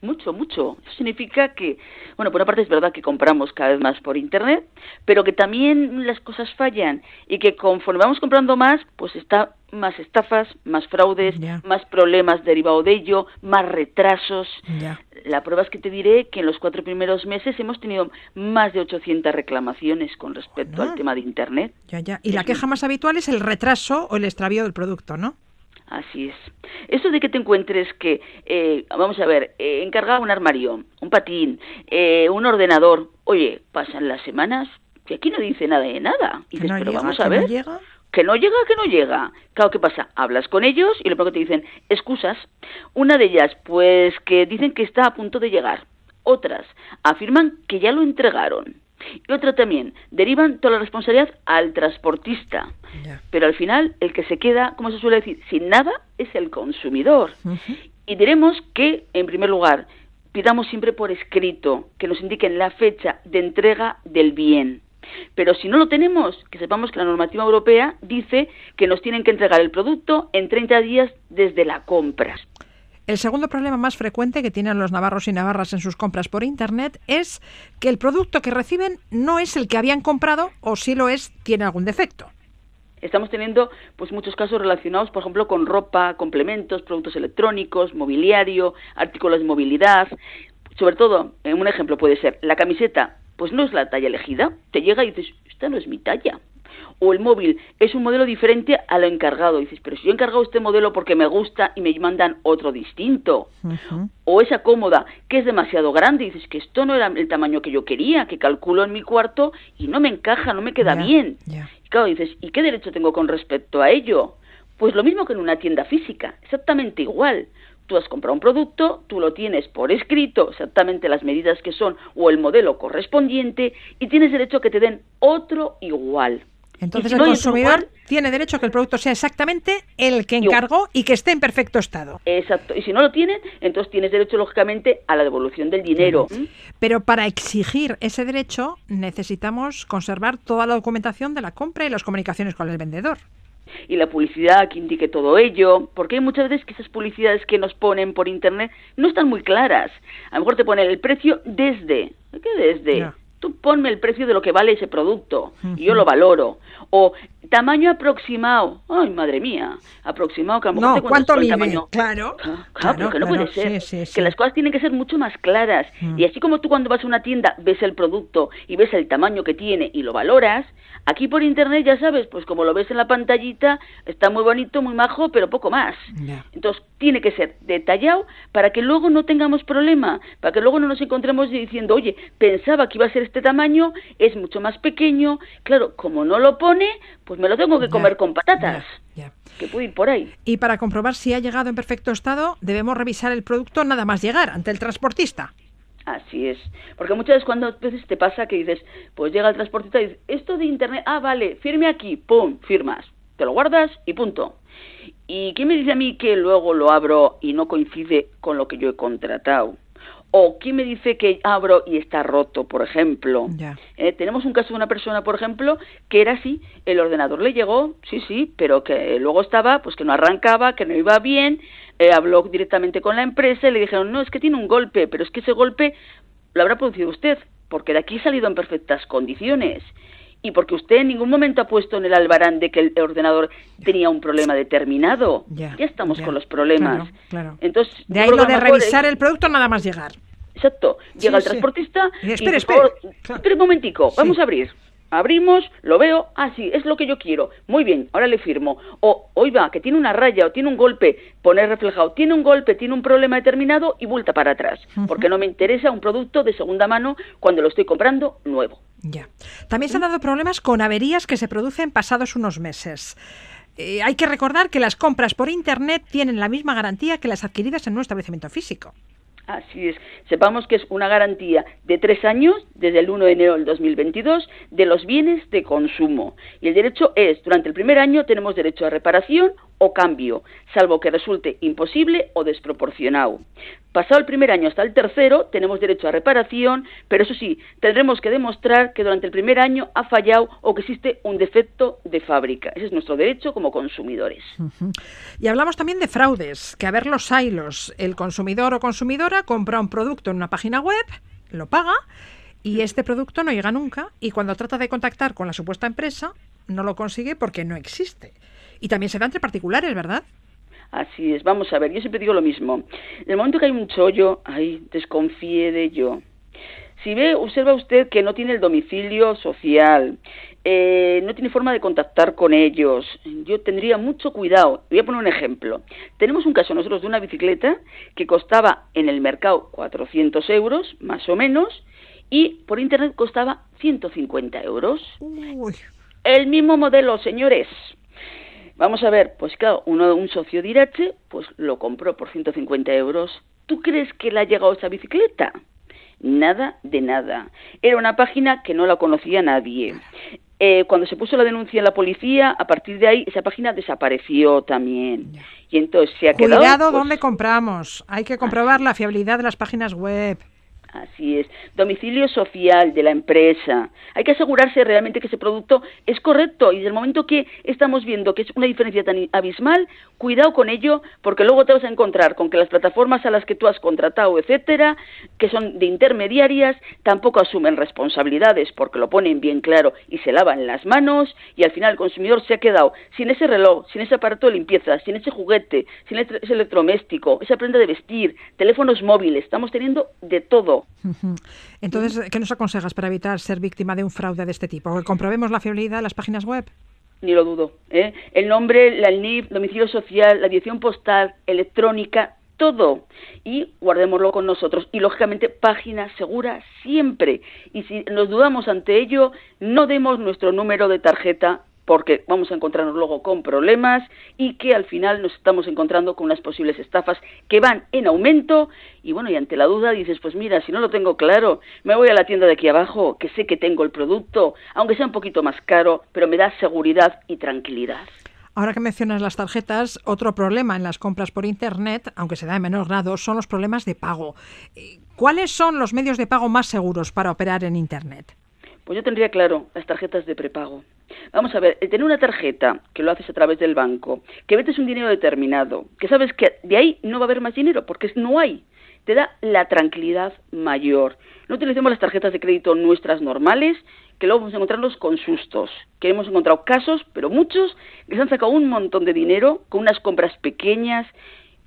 Mucho, mucho. Eso significa que, bueno, por una parte es verdad que compramos cada vez más por Internet, pero que también las cosas fallan y que conforme vamos comprando más, pues está más estafas, más fraudes, más problemas derivados de ello, más retrasos. La prueba es que te diré que en los cuatro primeros meses hemos tenido más de 800 reclamaciones con respecto al tema de Internet. Ya, ya. Y la queja más habitual es el retraso o el extravío del producto, ¿no? Así es. Eso de que te encuentres que, eh, vamos a ver, eh, encargar un armario, un patín, eh, un ordenador, oye, pasan las semanas y aquí no dice nada de nada. Y dices, pero vamos a ver. No llega? Que no llega, que no llega. Claro, ¿qué pasa? Hablas con ellos y lo primero que te dicen, excusas. Una de ellas, pues que dicen que está a punto de llegar. Otras afirman que ya lo entregaron. Y otra también, derivan toda la responsabilidad al transportista. Pero al final, el que se queda, como se suele decir, sin nada es el consumidor. Y diremos que, en primer lugar, pidamos siempre por escrito que nos indiquen la fecha de entrega del bien. Pero si no lo tenemos, que sepamos que la normativa europea dice que nos tienen que entregar el producto en 30 días desde la compra. El segundo problema más frecuente que tienen los navarros y navarras en sus compras por Internet es que el producto que reciben no es el que habían comprado o si lo es, tiene algún defecto. Estamos teniendo pues muchos casos relacionados, por ejemplo, con ropa, complementos, productos electrónicos, mobiliario, artículos de movilidad. Sobre todo, un ejemplo puede ser la camiseta, pues no es la talla elegida. Te llega y dices, esta no es mi talla o el móvil es un modelo diferente a lo encargado. dices, pero si yo he encargado este modelo porque me gusta y me mandan otro distinto. O esa cómoda que es demasiado grande. Y dices que esto no era el tamaño que yo quería, que calculo en mi cuarto y no me encaja, no me queda bien. Y claro, dices, ¿y qué derecho tengo con respecto a ello? Pues lo mismo que en una tienda física, exactamente igual. Tú has comprado un producto, tú lo tienes por escrito, exactamente las medidas que son o el modelo correspondiente, y tienes derecho a que te den otro igual. Entonces el consumidor tiene derecho a que el producto sea exactamente el que encargó y que esté en perfecto estado. Exacto. Y si no lo tienen, entonces tienes derecho, lógicamente, a la devolución del dinero. Pero para exigir ese derecho necesitamos conservar toda la documentación de la compra y las comunicaciones con el vendedor. Y la publicidad que indique todo ello, porque hay muchas veces que esas publicidades que nos ponen por internet no están muy claras. A lo mejor te ponen el precio desde. ¿Qué desde? Tú ponme el precio de lo que vale ese producto y yo lo valoro. O tamaño aproximado. Ay, madre mía, aproximado que a lo mejor no, ¿cuánto mide? Tamaño. Claro, claro, que no puede ser. Que las cosas tienen que ser mucho más claras. Y así como tú cuando vas a una tienda ves el producto y ves el tamaño que tiene y lo valoras, aquí por internet ya sabes, pues como lo ves en la pantallita, está muy bonito, muy majo, pero poco más. Entonces, tiene que ser detallado para que luego no tengamos problema, para que luego no nos encontremos diciendo, oye, pensaba que iba a ser este tamaño, es mucho más pequeño, claro, como no lo pone, pues me lo tengo que comer con patatas. Que puede ir por ahí. Y para comprobar si ha llegado en perfecto estado, debemos revisar el producto nada más llegar ante el transportista. Así es. Porque muchas veces cuando veces te pasa que dices, pues llega el transportista y dices, esto de internet, ah, vale, firme aquí, pum, firmas. Te lo guardas y punto. ¿Y quién me dice a mí que luego lo abro y no coincide con lo que yo he contratado? O quién me dice que abro y está roto, por ejemplo. Eh, tenemos un caso de una persona, por ejemplo, que era así, el ordenador le llegó, sí, sí, pero que luego estaba, pues que no arrancaba, que no iba bien, eh, habló directamente con la empresa y le dijeron, no, es que tiene un golpe, pero es que ese golpe lo habrá producido usted, porque de aquí ha salido en perfectas condiciones y porque usted en ningún momento ha puesto en el albarán de que el ordenador tenía un problema determinado. Ya, estamos con los problemas. Entonces, de ahí lo de revisar el producto nada más llegar. Exacto. Llega el transportista y, espere, espere. espere un momentico, vamos a abrir. Abrimos, lo veo, ah, sí, es lo que yo quiero. Muy bien, ahora le firmo. O, oiga, que tiene una raya o tiene un golpe, poner reflejado, tiene un golpe, tiene un problema determinado y vuelta para atrás. Porque no me interesa un producto de segunda mano cuando lo estoy comprando nuevo. Ya. También se han dado problemas con averías que se producen pasados unos meses. Eh, hay que recordar que las compras por Internet tienen la misma garantía que las adquiridas en un establecimiento físico. Así es. Sepamos que es una garantía de tres años, desde el 1 de enero del 2022, de los bienes de consumo. Y el derecho es, durante el primer año tenemos derecho a reparación o cambio, salvo que resulte imposible o desproporcionado. Pasado el primer año hasta el tercero, tenemos derecho a reparación, pero eso sí, tendremos que demostrar que durante el primer año ha fallado o que existe un defecto de fábrica. Ese es nuestro derecho como consumidores. Y hablamos también de fraudes, que a ver los hilos. El consumidor o consumidora compra un producto en una página web, lo paga, y este producto no llega nunca, y cuando trata de contactar con la supuesta empresa, no lo consigue porque no existe. Y también se da entre particulares, ¿verdad? Así es, vamos a ver, yo siempre digo lo mismo. En el momento que hay un chollo, ay, desconfíe de yo. Si ve, observa usted que no tiene el domicilio social, eh, no tiene forma de contactar con ellos, yo tendría mucho cuidado. Voy a poner un ejemplo. Tenemos un caso nosotros de una bicicleta que costaba en el mercado 400 euros, más o menos, y por internet costaba 150 euros. El mismo modelo, señores. Vamos a ver, pues claro, uno, un socio Dirache, pues lo compró por 150 euros. ¿Tú crees que le ha llegado esa bicicleta? Nada de nada. Era una página que no la conocía nadie. Eh, cuando se puso la denuncia en la policía, a partir de ahí esa página desapareció también. Y entonces se ha quedado. Cuidado pues dónde compramos. Hay que comprobar la fiabilidad de las páginas web. Así es. Domicilio social de la empresa. Hay que asegurarse realmente que ese producto es correcto y desde el momento que estamos viendo que es una diferencia tan abismal, cuidado con ello porque luego te vas a encontrar con que las plataformas a las que tú has contratado, etcétera, que son de intermediarias, tampoco asumen responsabilidades porque lo ponen bien claro y se lavan las manos y al final el consumidor se ha quedado sin ese reloj, sin ese aparato de limpieza, sin ese juguete, sin ese electrodoméstico, esa prenda de vestir, teléfonos móviles, estamos teniendo de todo. Entonces, ¿qué nos aconsejas para evitar ser víctima de un fraude de este tipo? ¿Comprobemos la fiabilidad de las páginas web? Ni lo dudo. ¿eh? El nombre, la NIF, domicilio social, la dirección postal, electrónica, todo. Y guardémoslo con nosotros. Y, lógicamente, página segura siempre. Y si nos dudamos ante ello, no demos nuestro número de tarjeta porque vamos a encontrarnos luego con problemas y que al final nos estamos encontrando con unas posibles estafas que van en aumento y bueno, y ante la duda dices, pues mira, si no lo tengo claro, me voy a la tienda de aquí abajo, que sé que tengo el producto, aunque sea un poquito más caro, pero me da seguridad y tranquilidad. Ahora que mencionas las tarjetas, otro problema en las compras por Internet, aunque se da en menor grado, son los problemas de pago. Eh, ¿Cuáles son los medios de pago más seguros para operar en Internet? Pues yo tendría claro las tarjetas de prepago. Vamos a ver, tener una tarjeta que lo haces a través del banco, que metes un dinero determinado, que sabes que de ahí no va a haber más dinero porque no hay, te da la tranquilidad mayor. No utilicemos las tarjetas de crédito nuestras normales, que luego vamos a encontrarnos con sustos, que hemos encontrado casos, pero muchos, que se han sacado un montón de dinero con unas compras pequeñas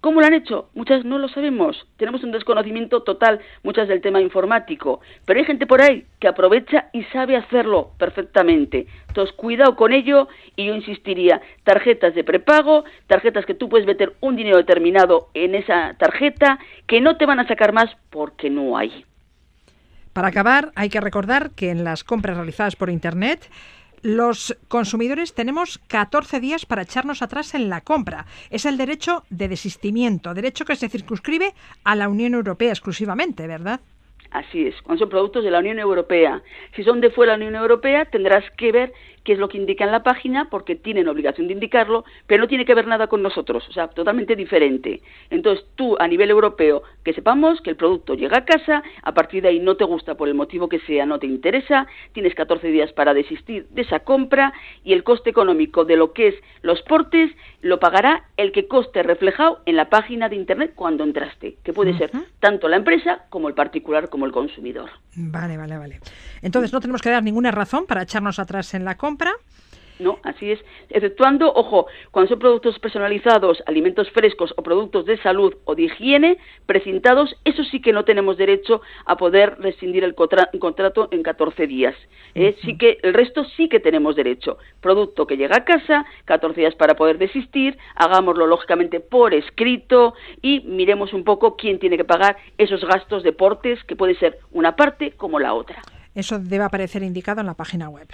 ¿Cómo lo han hecho? Muchas no lo sabemos. Tenemos un desconocimiento total, muchas del tema informático. Pero hay gente por ahí que aprovecha y sabe hacerlo perfectamente. Entonces, cuidado con ello y yo insistiría, tarjetas de prepago, tarjetas que tú puedes meter un dinero determinado en esa tarjeta, que no te van a sacar más porque no hay. Para acabar, hay que recordar que en las compras realizadas por Internet, los consumidores tenemos 14 días para echarnos atrás en la compra. Es el derecho de desistimiento, derecho que se circunscribe a la Unión Europea exclusivamente, ¿verdad? Así es, cuando son productos de la Unión Europea. Si son de fuera de la Unión Europea, tendrás que ver qué es lo que indica en la página, porque tienen obligación de indicarlo, pero no tiene que ver nada con nosotros, o sea, totalmente diferente. Entonces, tú a nivel europeo, que sepamos que el producto llega a casa, a partir de ahí no te gusta por el motivo que sea, no te interesa, tienes 14 días para desistir de esa compra y el coste económico de lo que es los portes lo pagará el que coste reflejado en la página de Internet cuando entraste, que puede ser tanto la empresa como el particular como el consumidor. Vale, vale, vale. Entonces no tenemos que dar ninguna razón para echarnos atrás en la compra. No, así es. Exceptuando, ojo, cuando son productos personalizados, alimentos frescos o productos de salud o de higiene precintados, eso sí que no tenemos derecho a poder rescindir el contrato en 14 días. ¿eh? Sí que el resto sí que tenemos derecho. Producto que llega a casa, 14 días para poder desistir, hagámoslo lógicamente por escrito y miremos un poco quién tiene que pagar esos gastos de portes, que puede ser una parte como la otra. Eso debe aparecer indicado en la página web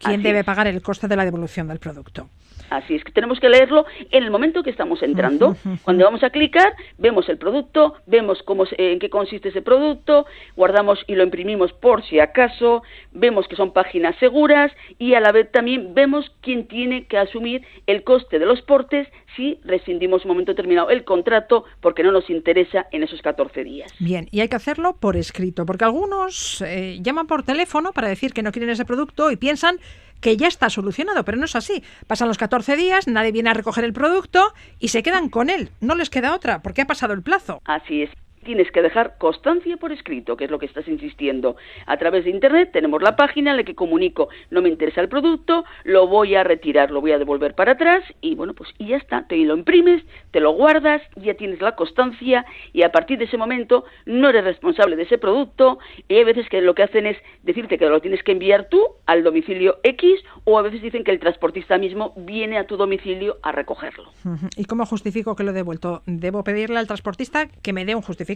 quién debe pagar el coste de la devolución del producto. Así es que tenemos que leerlo en el momento que estamos entrando. Cuando vamos a clicar, vemos el producto, vemos cómo, en qué consiste ese producto, guardamos y lo imprimimos por si acaso, vemos que son páginas seguras y a la vez también vemos quién tiene que asumir el coste de los portes si rescindimos un momento determinado el contrato porque no nos interesa en esos 14 días. Bien, y hay que hacerlo por escrito, porque algunos eh, llaman por teléfono para decir que no quieren ese producto y piensan que ya está solucionado, pero no es así. Pasan los 14 días, nadie viene a recoger el producto y se quedan con él. No les queda otra, porque ha pasado el plazo. Así es tienes que dejar constancia por escrito, que es lo que estás insistiendo. A través de Internet tenemos la página en la que comunico, no me interesa el producto, lo voy a retirar, lo voy a devolver para atrás y bueno, pues y ya está, te lo imprimes, te lo guardas, ya tienes la constancia y a partir de ese momento no eres responsable de ese producto y hay veces que lo que hacen es decirte que lo tienes que enviar tú al domicilio X o a veces dicen que el transportista mismo viene a tu domicilio a recogerlo. ¿Y cómo justifico que lo he devuelto? ¿Debo pedirle al transportista que me dé un justificante?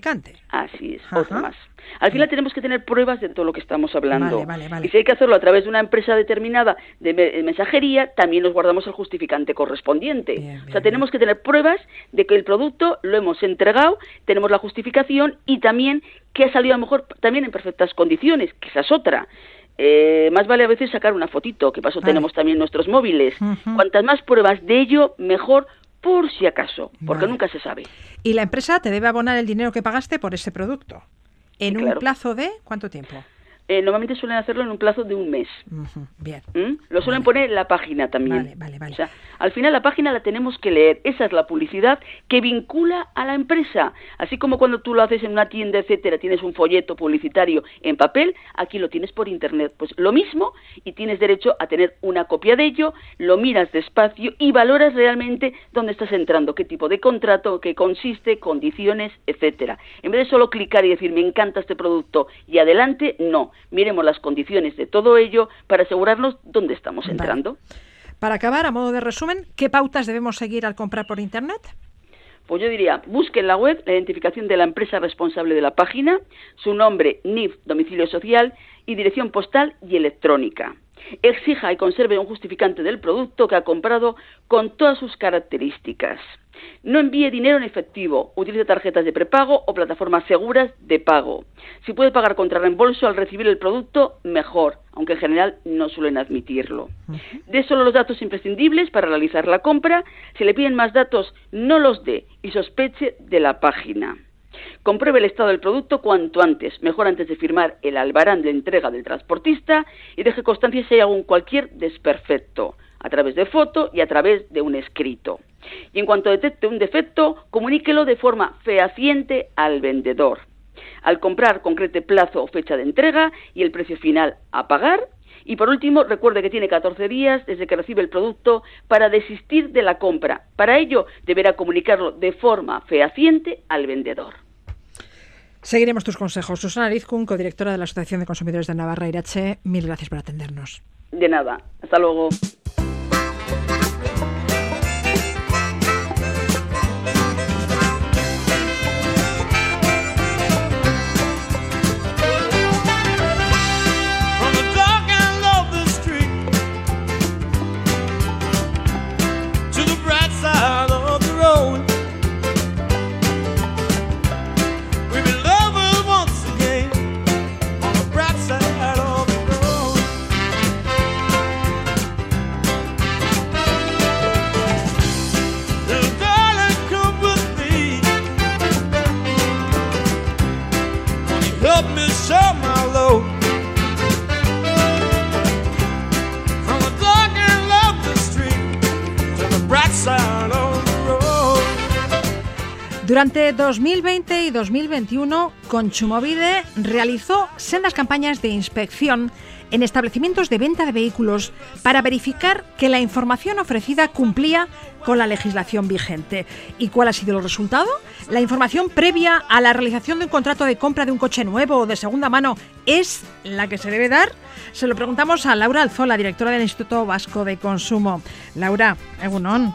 Así es, otra más. Al final tenemos que tener pruebas de todo lo que estamos hablando. Y si hay que hacerlo a través de una empresa determinada de mensajería, también nos guardamos el justificante correspondiente. o sea, tenemos que tener pruebas de que el producto lo hemos entregado, tenemos la justificación y también que ha salido a lo mejor también en perfectas condiciones, que esa es otra. Eh, más vale a veces sacar una fotito, que paso tenemos también nuestros móviles. Cuantas más pruebas de ello, mejor por si acaso, porque nunca se sabe. Y la empresa te debe abonar el dinero que pagaste por ese producto. ¿En un plazo de cuánto tiempo? Eh, normalmente suelen hacerlo en un plazo de un mes. Bien. ¿Mm? Lo suelen poner en la página también. Vale, vale, vale. O sea, al final la página la tenemos que leer. Esa es la publicidad que vincula a la empresa. Así como cuando tú lo haces en una tienda, etcétera, tienes un folleto publicitario en papel, aquí lo tienes por internet. Pues lo mismo y tienes derecho a tener una copia de ello, lo miras despacio y valoras realmente dónde estás entrando, qué tipo de contrato, qué consiste, condiciones, etcétera. En vez de solo clicar y decir me encanta este producto y adelante, no miremos las condiciones de todo ello para asegurarnos dónde estamos entrando. Para acabar, a modo de resumen, ¿qué pautas debemos seguir al comprar por Internet? Pues yo diría, busque en la web la identificación de la empresa responsable de la página, su nombre, NIF, domicilio social y dirección postal y electrónica. Exija y conserve un justificante del producto que ha comprado con todas sus características. No envíe dinero en efectivo, utilice tarjetas de prepago o plataformas seguras de pago. Si puede pagar contra reembolso al recibir el producto, mejor, aunque en general no suelen admitirlo. Dé solo los datos imprescindibles para realizar la compra. Si le piden más datos, no los dé y sospeche de la página. Compruebe el estado del producto cuanto antes, mejor antes de firmar el albarán de entrega del transportista y deje constancia si hay algún cualquier desperfecto a través de foto y a través de un escrito. Y en cuanto detecte un defecto, comuníquelo de forma fehaciente al vendedor. Al comprar, concrete plazo o fecha de entrega y el precio final a pagar. Y por último, recuerde que tiene 14 días desde que recibe el producto para desistir de la compra. Para ello, deberá comunicarlo de forma fehaciente al vendedor. Seguiremos tus consejos. Susana Rizkun, codirectora de la Asociación de Consumidores de Navarra Irache, mil gracias por atendernos. De nada. Hasta luego. Durante 2020 y 2021, Conchumovide realizó sendas campañas de inspección en establecimientos de venta de vehículos para verificar que la información ofrecida cumplía con la legislación vigente. ¿Y cuál ha sido el resultado? La información previa a la realización de un contrato de compra de un coche nuevo o de segunda mano es la que se debe dar. Se lo preguntamos a Laura Alzola, directora del Instituto Vasco de Consumo. Laura, Egunon.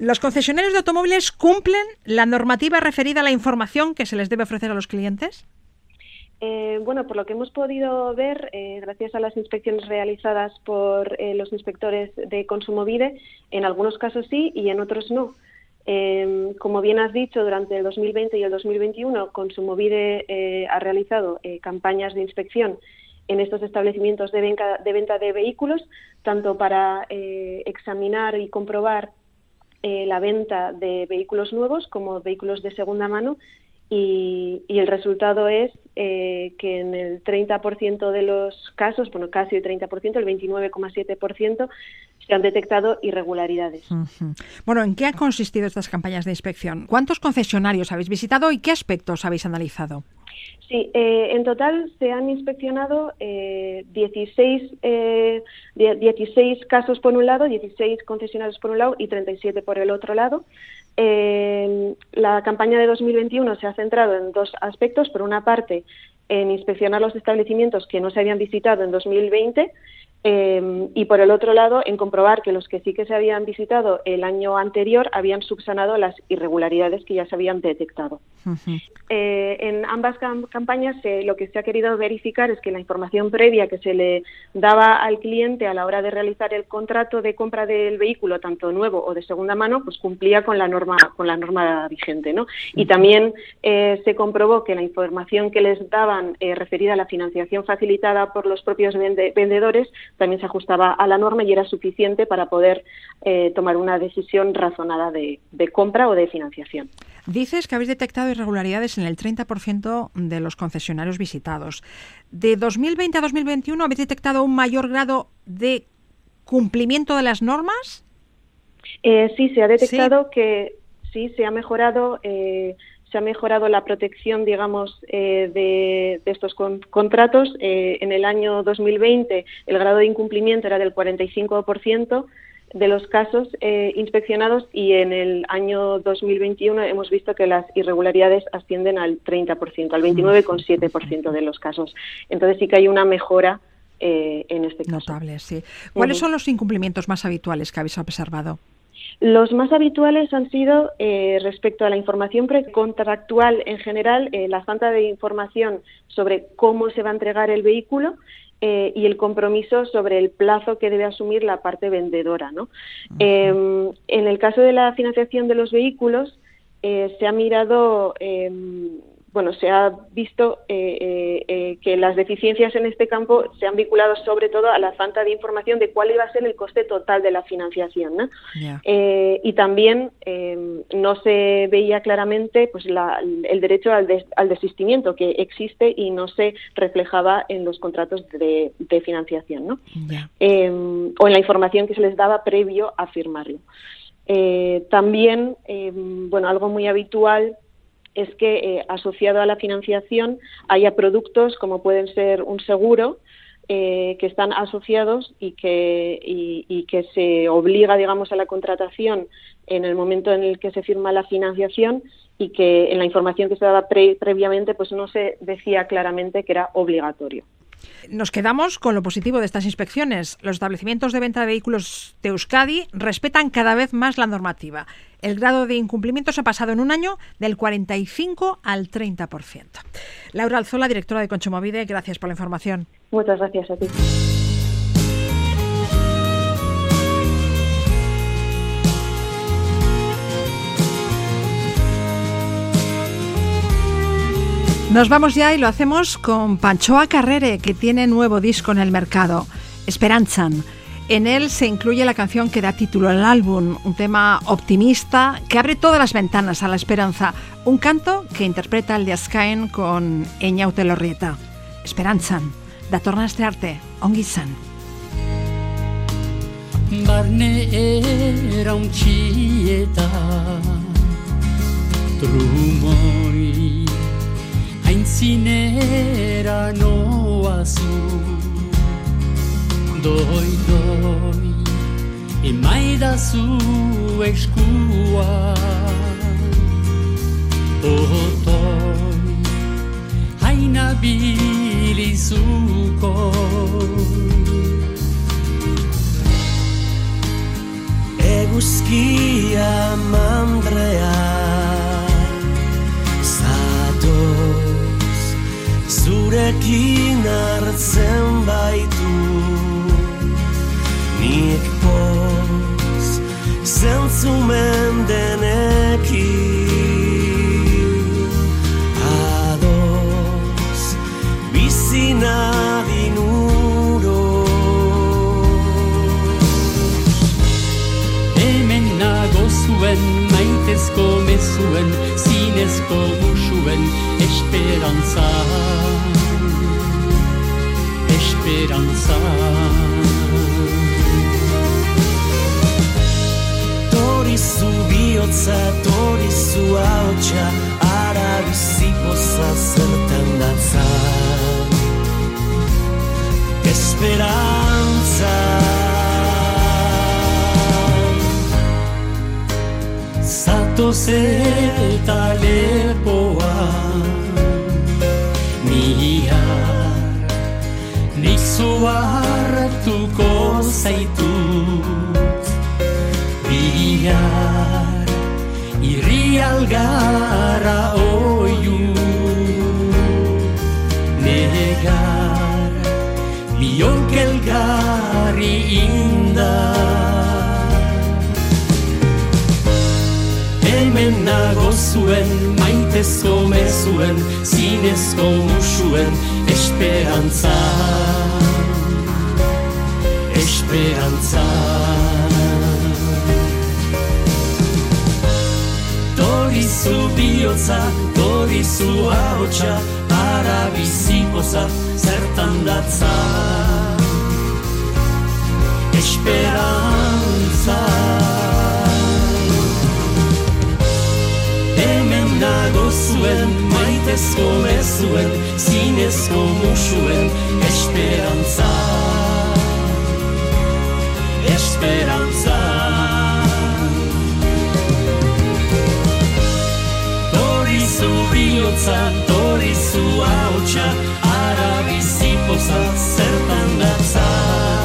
¿Los concesionarios de automóviles cumplen la normativa referida a la información que se les debe ofrecer a los clientes? Eh, bueno, por lo que hemos podido ver, eh, gracias a las inspecciones realizadas por eh, los inspectores de Consumo Vide, en algunos casos sí y en otros no. Em, como bien has dicho, durante el 2020 y el 2021, Consumovide ha realizado campañas de inspección en estos establecimientos de venta de, vehículos, tanto para eh, examinar y comprobar eh, la venta de vehículos nuevos como vehículos de segunda mano y, el resultado es eh, que en el 30% de los casos, bueno, casi el 30%, el 29,7%, se han detectado irregularidades. Bueno, ¿en qué han consistido estas campañas de inspección? ¿Cuántos concesionarios habéis visitado y qué aspectos habéis analizado? Sí, eh, en total se han inspeccionado eh, 16, eh, 16 casos por un lado, 16 concesionarios por un lado y 37 por el otro lado. Eh, la campaña de 2021 se ha centrado en dos aspectos. Por una parte, en inspeccionar los establecimientos que no se habían visitado en 2020 eh, y por el otro lado, en comprobar que los que sí que se habían visitado el año anterior habían subsanado las irregularidades que ya se habían detectado. Eh, en ambas campañas lo que se ha querido verificar es que la información previa que se le daba al cliente a la hora de realizar el contrato de compra del vehículo, tanto nuevo o de segunda mano, pues cumplía con la norma con la norma vigente, ¿no? Y también eh, se comprobó que la información que les daban referida a la financiación facilitada por los propios vendedores también se ajustaba a la norma y era suficiente para poder eh, tomar una decisión razonada de, compra o de financiación. Dices que habéis detectado irregularidades en el 30% de los concesionarios visitados. ¿De 2020 a 2021 habéis detectado un mayor grado de cumplimiento de las normas? Eh, sí, se ha detectado que sí, se ha mejorado eh, se ha mejorado la protección, digamos, eh, de, estos contratos. Eh, en el año 2020 el grado de incumplimiento era del 45% de los casos eh, inspeccionados y en el año 2021 hemos visto que las irregularidades ascienden al 30%, al 29,7% de los casos. Entonces sí que hay una mejora en este caso. Notable, sí. ¿Cuáles son los incumplimientos más habituales que habéis observado? Los más habituales han sido eh, respecto a la información precontractual en general, eh, la falta de información sobre cómo se va a entregar el vehículo eh, y el compromiso sobre el plazo que debe asumir la parte vendedora. ¿no? Em, en el caso de la financiación de los vehículos, se ha mirado em, bueno, se ha visto eh, eh, eh, que las deficiencias en este campo se han vinculado sobre todo a la falta de información de cuál iba a ser el coste total de la financiación. ¿no? y también no se veía claramente pues, el derecho al, desistimiento que existe y no se reflejaba en los contratos de, financiación ¿no? o en la información que se les daba previo a firmarlo. también, bueno, algo muy habitual es que eh, asociado a la financiación haya productos como pueden ser un seguro eh, que están asociados y que, y, que se obliga, digamos, a la contratación en el momento en el que se firma la financiación y que en la información que se daba previamente pues no se decía claramente que era obligatorio. Nos quedamos con lo positivo de estas inspecciones. Los establecimientos de venta de vehículos de Euskadi respetan cada vez más la normativa. El grado de incumplimiento se ha pasado en un año del 45 al 30%. Laura Alzola, directora de Conchomovide, gracias por la información. Muchas gracias a ti. Nos vamos ya y lo hacemos con Panchoa Carrere, que tiene nuevo disco en el mercado, Esperanzan. En él se incluye la canción que da título al álbum, un tema optimista que abre todas las ventanas a la esperanza, un canto que interpreta el de Ascaen con Eñaute Lorrieta. Esperanzan, da torna este arte, ongi Barne era un haintzinera noazu Doi, doi, emaidazu eskua Otoi, haina bilizuko Eguzkia mandrea zurekin hartzen baitu. Nik poz zentzumen denekin. Adoz bizina dinuro Hemen nago zuen maitezko mezuen zinezko musuen esperantza. Esperantza. Torizu bihotza, torizu haotxa Ara bizikoza zertan datza. Esperantza zoze eta lepoa Mihia Nik zua hartuko zaitut Bihar Irri algara oiu nago zuen, maitezko mezuen, zinezko musuen, esperantza. Esperantza. Dorizu bihotza, dorizu ahotsa Ara bizikoza, zertan datza. Esperantza nago zuen, maitezko mezuen Zinezko musuen, esperantza. Esperantza. Dorizu bihotza, dorizu haotxa Ara bizipoza zertan datza